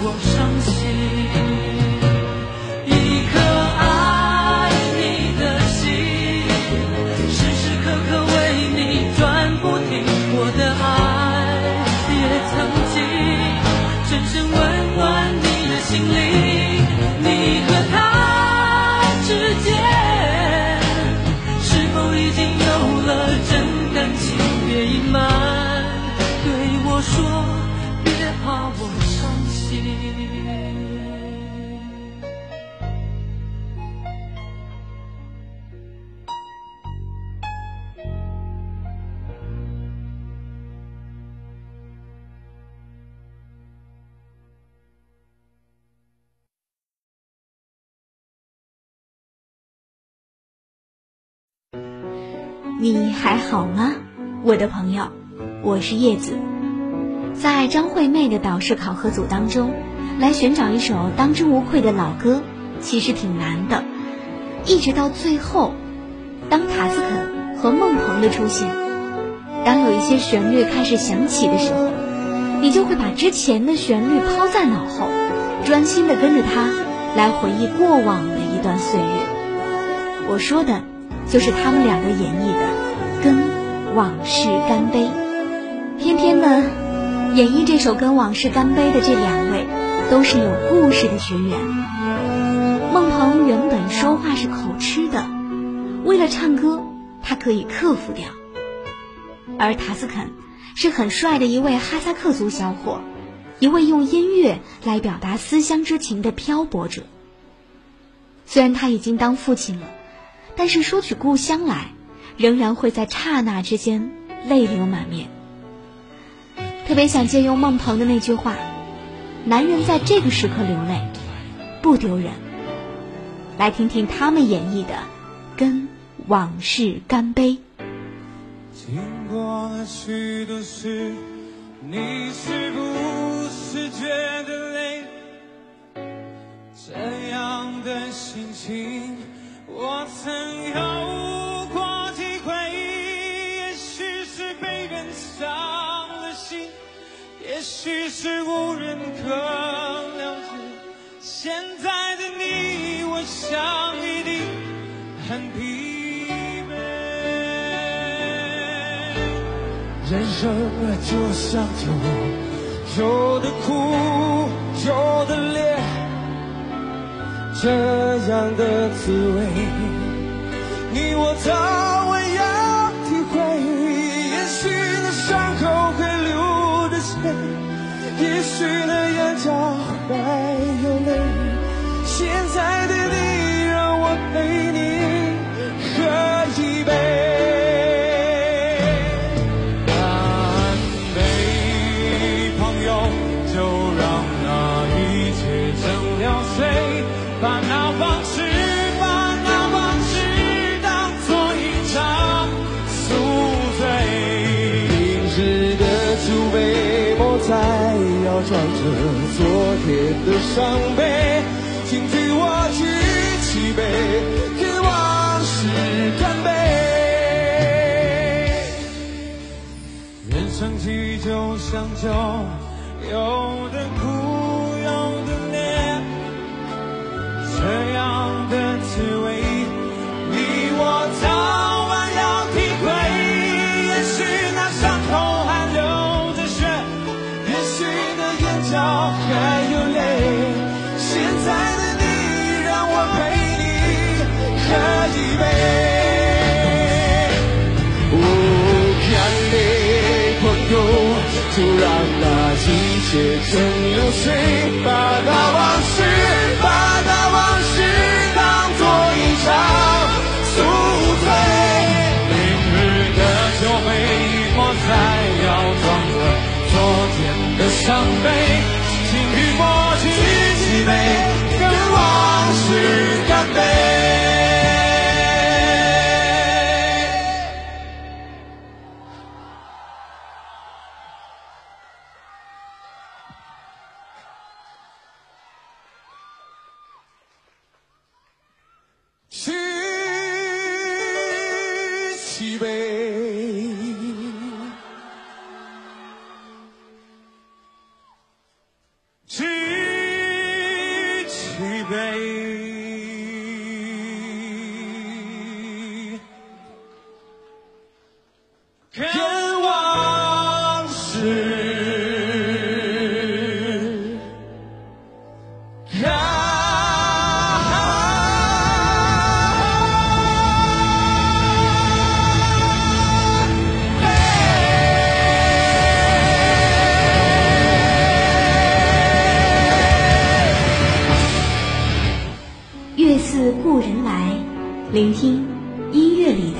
我伤心。一颗爱你的心，时时刻刻为你转不停。我的爱也曾经深深温暖你的心灵。你和他你还好吗，我的朋友？我是叶子。在张惠妹的导师考核组当中，来寻找一首当之无愧的老歌，其实挺难的。一直到最后，当塔斯肯和孟鹏的出现，当有一些旋律开始响起的时候，你就会把之前的旋律抛在脑后，专心的跟着它来回忆过往的一段岁月。我说的。就是他们两个演绎的《跟往事干杯》，偏偏呢，演绎这首《跟往事干杯》的这两位，都是有故事的学员。孟鹏原本说话是口吃的，为了唱歌，他可以克服掉；而塔斯肯是很帅的一位哈萨克族小伙，一位用音乐来表达思乡之情的漂泊者。虽然他已经当父亲了。但是说起故乡来，仍然会在刹那之间泪流满面。特别想借用孟鹏的那句话：“男人在这个时刻流泪，不丢人。”来听听他们演绎的《跟往事干杯》。经过了许多事，你是不是觉得累？这样的心情。许是无人可了解。现在的你，我想一定很疲惫。人生就像酒，有的苦，有的烈。这样的滋味，你我早湿了眼角还有泪。现在的装着昨天的伤悲。请替我举起杯，跟往事干杯。人生起就像酒，有的苦，就让那一切成流水，把那往事，把那往事当作一场宿醉。明日的酒杯莫再要装着昨天的伤悲，起来，聆听音乐里的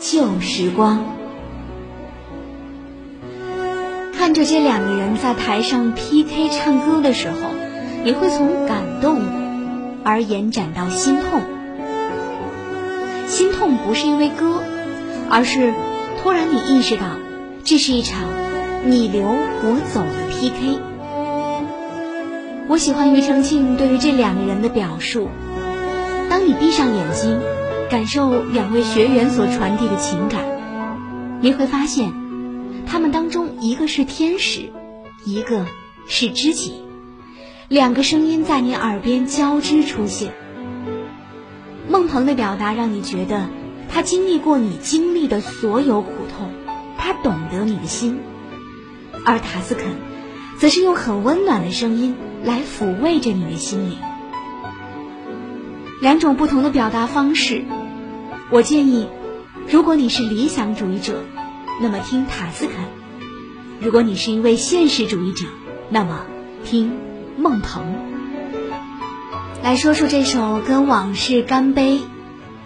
旧时光。看着这两个人在台上 PK 唱歌的时候，你会从感动而延展到心痛。心痛不是因为歌，而是突然你意识到，这是一场你留我走的 PK。我喜欢庾澄庆对于这两个人的表述。当你闭上眼睛，感受两位学员所传递的情感，你会发现，他们当中一个是天使，一个是知己，两个声音在你耳边交织出现。孟鹏的表达让你觉得他经历过你经历的所有苦痛，他懂得你的心；而塔斯肯，则是用很温暖的声音来抚慰着你的心灵。两种不同的表达方式，我建议，如果你是理想主义者，那么听塔斯肯；如果你是一位现实主义者，那么听孟鹏。来说说这首《跟往事干杯》，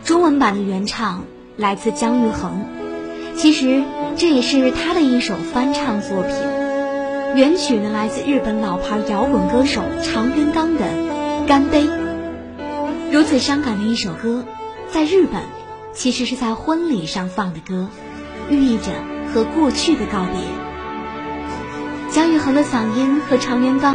中文版的原唱来自姜育恒，其实这也是他的一首翻唱作品。原曲呢来自日本老牌摇滚歌手长渊刚的《干杯》。如此伤感的一首歌，在日本其实是在婚礼上放的歌，寓意着和过去的告别。姜育恒的嗓音和常年刚。